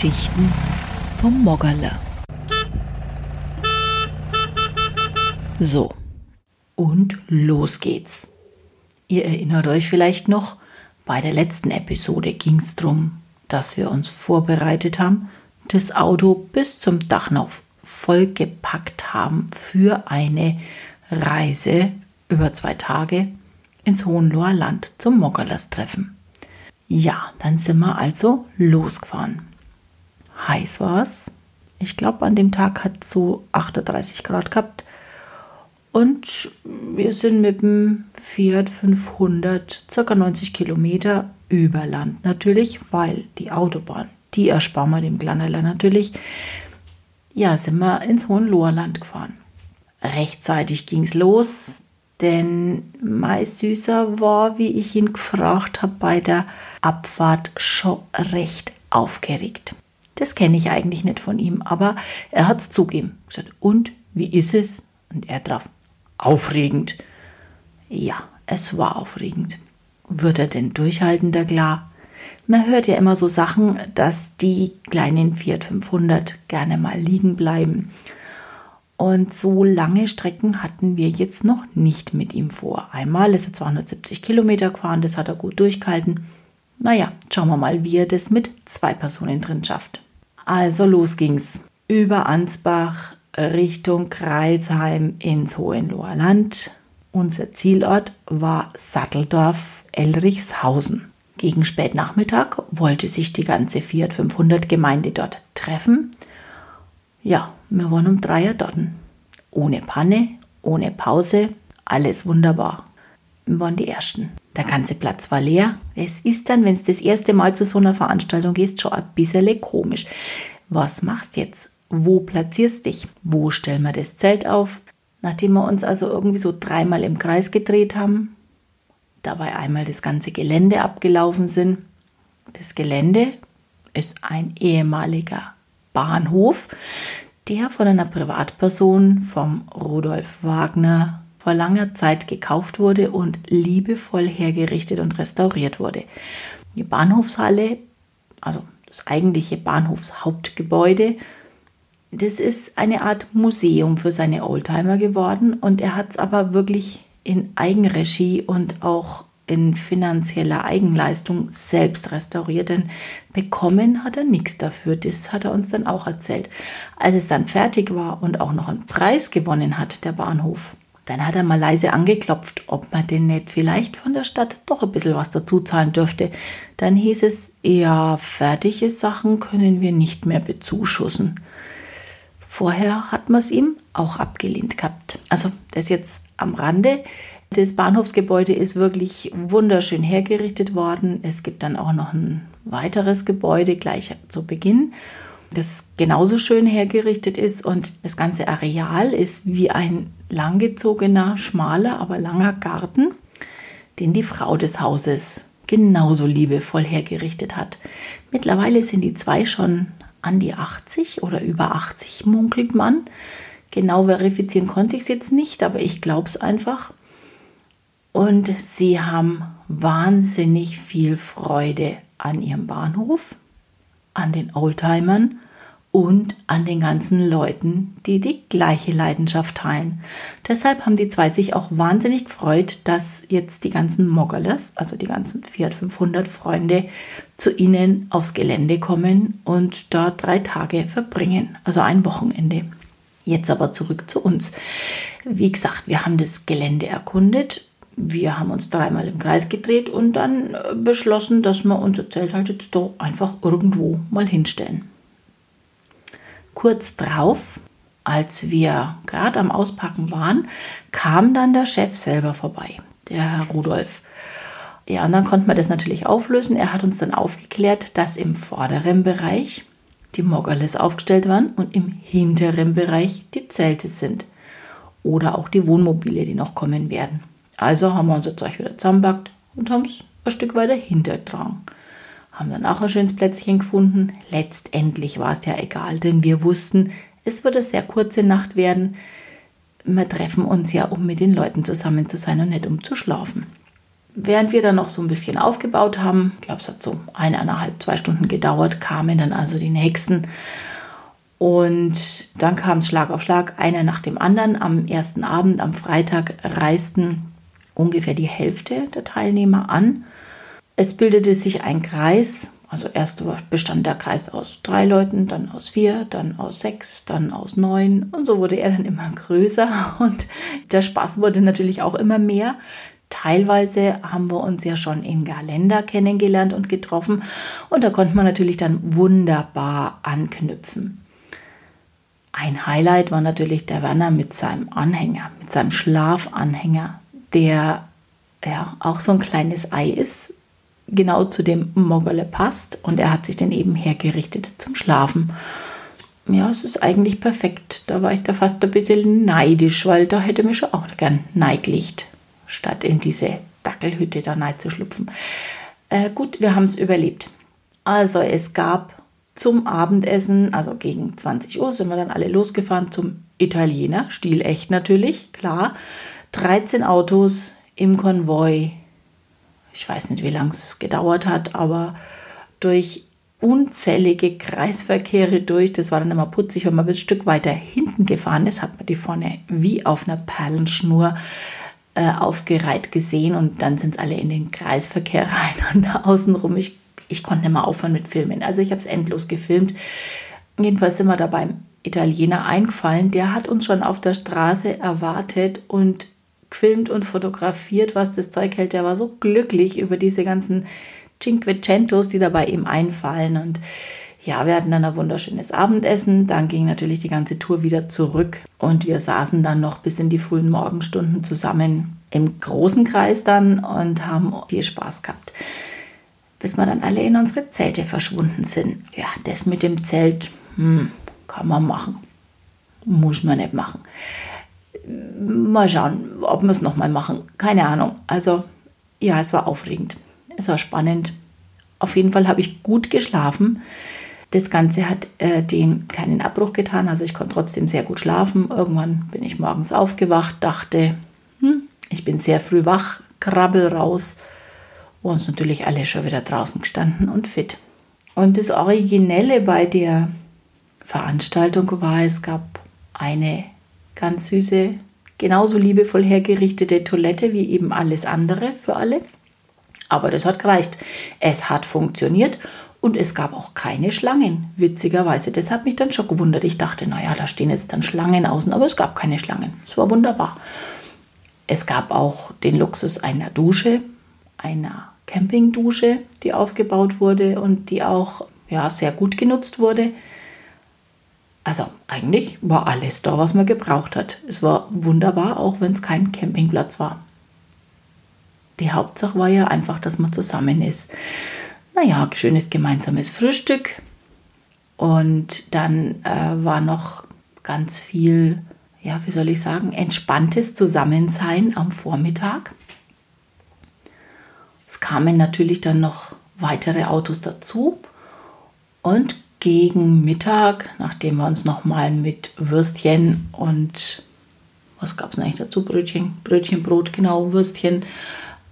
Geschichten vom Moggerle. So, und los geht's. Ihr erinnert euch vielleicht noch, bei der letzten Episode ging es darum, dass wir uns vorbereitet haben, das Auto bis zum Dachnauf vollgepackt haben für eine Reise über zwei Tage ins Hohenloher Land zum Moggerlers-Treffen. Ja, dann sind wir also losgefahren. Heiß war es. Ich glaube, an dem Tag hat es so 38 Grad gehabt. Und wir sind mit dem Fiat 500 circa 90 Kilometer über Land natürlich, weil die Autobahn, die ersparen wir dem Glannerler natürlich. Ja, sind wir ins Hohenloherland gefahren. Rechtzeitig ging es los, denn mein Süßer war, wie ich ihn gefragt habe, bei der Abfahrt schon recht aufgeregt. Das kenne ich eigentlich nicht von ihm, aber er hat es zugeben. Gesagt, und wie ist es? Und er drauf, aufregend. Ja, es war aufregend. Wird er denn durchhalten, der klar? Man hört ja immer so Sachen, dass die kleinen Fiat 500 gerne mal liegen bleiben. Und so lange Strecken hatten wir jetzt noch nicht mit ihm vor. Einmal ist er 270 Kilometer gefahren, das hat er gut durchgehalten. Naja, schauen wir mal, wie er das mit zwei Personen drin schafft. Also los ging's. Über Ansbach Richtung Kreilsheim ins Hohenloher Land. Unser Zielort war Satteldorf Elrichshausen. Gegen Spätnachmittag wollte sich die ganze Fiat 500 Gemeinde dort treffen. Ja, wir waren um drei Uhr dort. Ohne Panne, ohne Pause, alles wunderbar. Wir waren die Ersten. Der ganze Platz war leer. Es ist dann, wenn es das erste Mal zu so einer Veranstaltung gehst, schon ein bisschen komisch. Was machst jetzt? Wo platzierst dich? Wo stellen wir das Zelt auf? Nachdem wir uns also irgendwie so dreimal im Kreis gedreht haben, dabei einmal das ganze Gelände abgelaufen sind. Das Gelände ist ein ehemaliger Bahnhof, der von einer Privatperson vom Rudolf Wagner vor langer Zeit gekauft wurde und liebevoll hergerichtet und restauriert wurde. Die Bahnhofshalle, also das eigentliche Bahnhofshauptgebäude, das ist eine Art Museum für seine Oldtimer geworden und er hat es aber wirklich in Eigenregie und auch in finanzieller Eigenleistung selbst restauriert, denn bekommen hat er nichts dafür. Das hat er uns dann auch erzählt. Als es dann fertig war und auch noch einen Preis gewonnen hat, der Bahnhof, dann hat er mal leise angeklopft, ob man denn nicht vielleicht von der Stadt doch ein bisschen was dazu zahlen dürfte. Dann hieß es, ja, fertige Sachen können wir nicht mehr bezuschussen. Vorher hat man es ihm auch abgelehnt gehabt. Also das jetzt am Rande. Das Bahnhofsgebäude ist wirklich wunderschön hergerichtet worden. Es gibt dann auch noch ein weiteres Gebäude gleich zu Beginn das genauso schön hergerichtet ist und das ganze Areal ist wie ein langgezogener, schmaler, aber langer Garten, den die Frau des Hauses genauso liebevoll hergerichtet hat. Mittlerweile sind die zwei schon an die 80 oder über 80, munkelt man. Genau verifizieren konnte ich es jetzt nicht, aber ich glaube es einfach. Und sie haben wahnsinnig viel Freude an ihrem Bahnhof, an den Oldtimern und an den ganzen Leuten, die die gleiche Leidenschaft teilen. Deshalb haben die zwei sich auch wahnsinnig gefreut, dass jetzt die ganzen Moggerlers, also die ganzen Fiat 500 Freunde, zu ihnen aufs Gelände kommen und dort drei Tage verbringen, also ein Wochenende. Jetzt aber zurück zu uns. Wie gesagt, wir haben das Gelände erkundet. Wir haben uns dreimal im Kreis gedreht und dann beschlossen, dass wir unser Zelt halt jetzt doch einfach irgendwo mal hinstellen. Kurz drauf, als wir gerade am Auspacken waren, kam dann der Chef selber vorbei, der Herr Rudolf. Ja, und dann konnten wir das natürlich auflösen. Er hat uns dann aufgeklärt, dass im vorderen Bereich die Moggerles aufgestellt waren und im hinteren Bereich die Zelte sind. Oder auch die Wohnmobile, die noch kommen werden. Also haben wir unser Zeug wieder zusammenpackt und haben es ein Stück weiter hintertragen haben dann auch ein schönes Plätzchen gefunden. Letztendlich war es ja egal, denn wir wussten, es wird eine sehr kurze Nacht werden. Wir treffen uns ja, um mit den Leuten zusammen zu sein und nicht um zu schlafen. während wir dann noch so ein bisschen aufgebaut haben, ich glaube, es hat so eineinhalb, zwei Stunden gedauert, kamen dann also die nächsten. Und dann kam es Schlag auf Schlag, einer nach dem anderen. Am ersten Abend, am Freitag, reisten ungefähr die Hälfte der Teilnehmer an. Es bildete sich ein Kreis, also erst bestand der Kreis aus drei Leuten, dann aus vier, dann aus sechs, dann aus neun und so wurde er dann immer größer und der Spaß wurde natürlich auch immer mehr. Teilweise haben wir uns ja schon in Galender kennengelernt und getroffen und da konnte man natürlich dann wunderbar anknüpfen. Ein Highlight war natürlich der Werner mit seinem Anhänger, mit seinem Schlafanhänger, der ja auch so ein kleines Ei ist, genau zu dem Mogole passt und er hat sich dann eben hergerichtet zum Schlafen. Ja, es ist eigentlich perfekt. Da war ich da fast ein bisschen neidisch, weil da hätte mich schon auch gern Neiglicht, statt in diese Dackelhütte da neid zu schlüpfen. Äh, gut, wir haben es überlebt. Also es gab zum Abendessen, also gegen 20 Uhr sind wir dann alle losgefahren zum Italiener, stilecht natürlich, klar. 13 Autos im Konvoi ich weiß nicht, wie lange es gedauert hat, aber durch unzählige Kreisverkehre durch. Das war dann immer putzig, wenn man ein Stück weiter hinten gefahren ist, hat man die vorne wie auf einer Perlenschnur äh, aufgereiht gesehen und dann sind es alle in den Kreisverkehr rein und außenrum. Ich, ich konnte nicht mehr aufhören mit Filmen. Also ich habe es endlos gefilmt. Jedenfalls sind wir da beim Italiener eingefallen. Der hat uns schon auf der Straße erwartet und gefilmt und fotografiert, was das Zeug hält. Der war so glücklich über diese ganzen Cinquecentos, die dabei ihm einfallen. Und ja, wir hatten dann ein wunderschönes Abendessen. Dann ging natürlich die ganze Tour wieder zurück und wir saßen dann noch bis in die frühen Morgenstunden zusammen im großen Kreis dann und haben viel Spaß gehabt. Bis wir dann alle in unsere Zelte verschwunden sind. Ja, das mit dem Zelt hm, kann man machen. Muss man nicht machen mal schauen, ob wir es nochmal machen. Keine Ahnung. Also ja, es war aufregend. Es war spannend. Auf jeden Fall habe ich gut geschlafen. Das Ganze hat äh, dem keinen Abbruch getan. Also ich konnte trotzdem sehr gut schlafen. Irgendwann bin ich morgens aufgewacht, dachte, hm, ich bin sehr früh wach, krabbel raus. Und natürlich alle schon wieder draußen gestanden und fit. Und das Originelle bei der Veranstaltung war, es gab eine ganz süße, genauso liebevoll hergerichtete Toilette wie eben alles andere für alle. Aber das hat gereicht. Es hat funktioniert und es gab auch keine Schlangen, witzigerweise. Das hat mich dann schon gewundert. Ich dachte, naja, da stehen jetzt dann Schlangen außen, aber es gab keine Schlangen. Es war wunderbar. Es gab auch den Luxus einer Dusche, einer Campingdusche, die aufgebaut wurde und die auch ja, sehr gut genutzt wurde. Also eigentlich war alles da, was man gebraucht hat. Es war wunderbar, auch wenn es kein Campingplatz war. Die Hauptsache war ja einfach, dass man zusammen ist. Naja, schönes gemeinsames Frühstück. Und dann äh, war noch ganz viel, ja, wie soll ich sagen, entspanntes Zusammensein am Vormittag. Es kamen natürlich dann noch weitere Autos dazu. Und gegen Mittag, nachdem wir uns nochmal mit Würstchen und was gab es eigentlich dazu? Brötchen, Brötchen, Brot, genau, Würstchen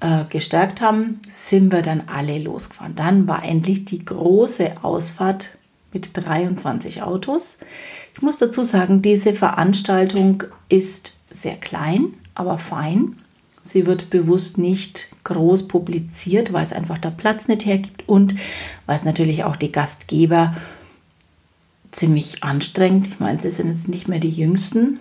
äh, gestärkt haben, sind wir dann alle losgefahren. Dann war endlich die große Ausfahrt mit 23 Autos. Ich muss dazu sagen, diese Veranstaltung ist sehr klein, aber fein. Sie wird bewusst nicht groß publiziert, weil es einfach der Platz nicht hergibt und weil es natürlich auch die Gastgeber ziemlich anstrengend. Ich meine, sie sind jetzt nicht mehr die Jüngsten,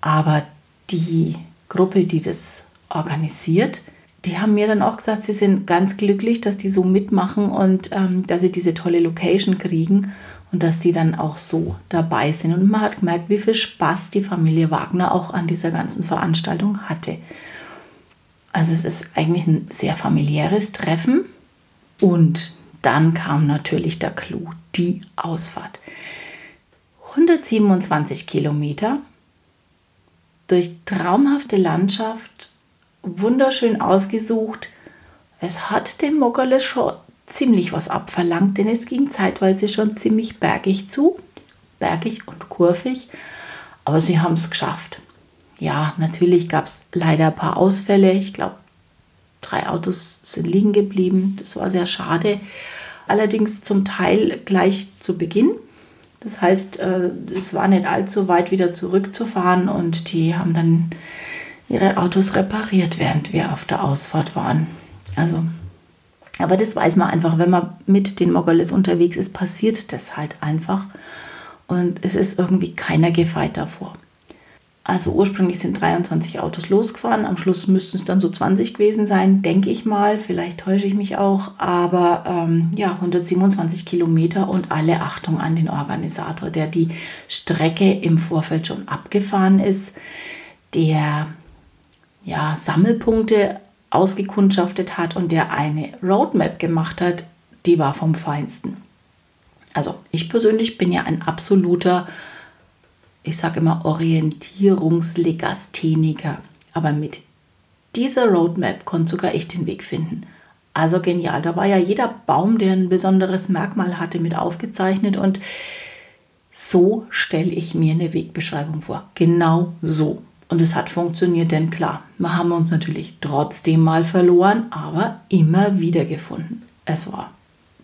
aber die Gruppe, die das organisiert, die haben mir dann auch gesagt, sie sind ganz glücklich, dass die so mitmachen und ähm, dass sie diese tolle Location kriegen und dass die dann auch so dabei sind. Und man hat gemerkt, wie viel Spaß die Familie Wagner auch an dieser ganzen Veranstaltung hatte. Also es ist eigentlich ein sehr familiäres Treffen und dann kam natürlich der Clou, die Ausfahrt. 127 Kilometer durch traumhafte Landschaft, wunderschön ausgesucht. Es hat dem Moggerle schon ziemlich was abverlangt, denn es ging zeitweise schon ziemlich bergig zu, bergig und kurvig, aber sie haben es geschafft. Ja, natürlich gab es leider ein paar Ausfälle. Ich glaube, drei Autos sind liegen geblieben. Das war sehr schade. Allerdings zum Teil gleich zu Beginn. Das heißt, äh, es war nicht allzu weit wieder zurückzufahren und die haben dann ihre Autos repariert, während wir auf der Ausfahrt waren. Also, aber das weiß man einfach, wenn man mit den Moggoles unterwegs ist, passiert das halt einfach. Und es ist irgendwie keiner gefeit davor. Also ursprünglich sind 23 Autos losgefahren, am Schluss müssten es dann so 20 gewesen sein, denke ich mal. Vielleicht täusche ich mich auch, aber ähm, ja, 127 Kilometer und alle Achtung an den Organisator, der die Strecke im Vorfeld schon abgefahren ist, der ja, Sammelpunkte ausgekundschaftet hat und der eine Roadmap gemacht hat, die war vom Feinsten. Also ich persönlich bin ja ein absoluter, ich sage immer Orientierungslegastheniker. Aber mit dieser Roadmap konnte sogar ich den Weg finden. Also genial. Da war ja jeder Baum, der ein besonderes Merkmal hatte, mit aufgezeichnet und so stelle ich mir eine Wegbeschreibung vor. Genau so. Und es hat funktioniert, denn klar, wir haben uns natürlich trotzdem mal verloren, aber immer wieder gefunden. Es war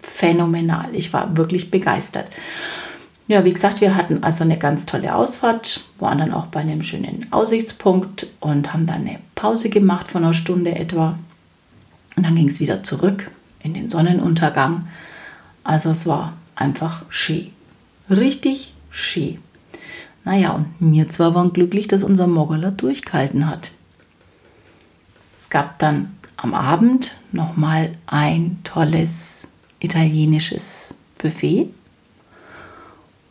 phänomenal. Ich war wirklich begeistert. Ja, wie gesagt, wir hatten also eine ganz tolle Ausfahrt, waren dann auch bei einem schönen Aussichtspunkt und haben dann eine Pause gemacht von einer Stunde etwa. Und dann ging es wieder zurück in den Sonnenuntergang. Also es war einfach schön. Richtig schön. Naja, und wir zwar waren glücklich, dass unser Moggerler durchgehalten hat. Es gab dann am Abend nochmal ein tolles italienisches Buffet,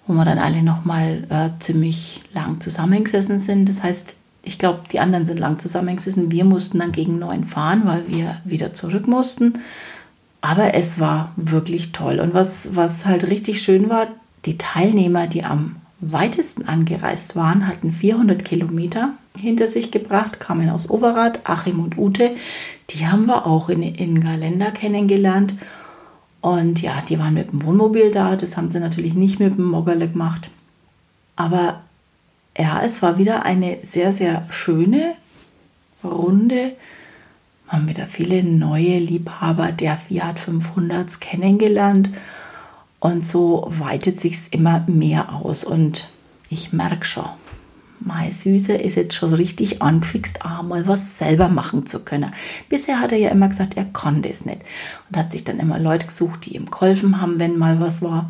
wo wir dann alle nochmal äh, ziemlich lang zusammengesessen sind. Das heißt, ich glaube, die anderen sind lang zusammengesessen. Wir mussten dann gegen neun fahren, weil wir wieder zurück mussten. Aber es war wirklich toll. Und was, was halt richtig schön war, die Teilnehmer, die am weitesten angereist waren, hatten 400 Kilometer hinter sich gebracht, kamen aus Overath, Achim und Ute. Die haben wir auch in, in Galenda kennengelernt. Und ja, die waren mit dem Wohnmobil da. Das haben sie natürlich nicht mit dem Moggerle gemacht. Aber ja, es war wieder eine sehr, sehr schöne Runde. Wir haben wieder viele neue Liebhaber der Fiat 500s kennengelernt. Und so weitet sich immer mehr aus. Und ich merke schon, mein Süße ist jetzt schon richtig angefixt, einmal was selber machen zu können. Bisher hat er ja immer gesagt, er kann das nicht. Und hat sich dann immer Leute gesucht, die ihm geholfen haben, wenn mal was war.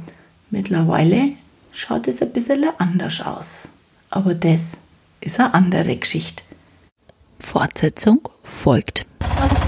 Mittlerweile schaut es ein bisschen anders aus. Aber das ist eine andere Geschichte. Fortsetzung folgt. Also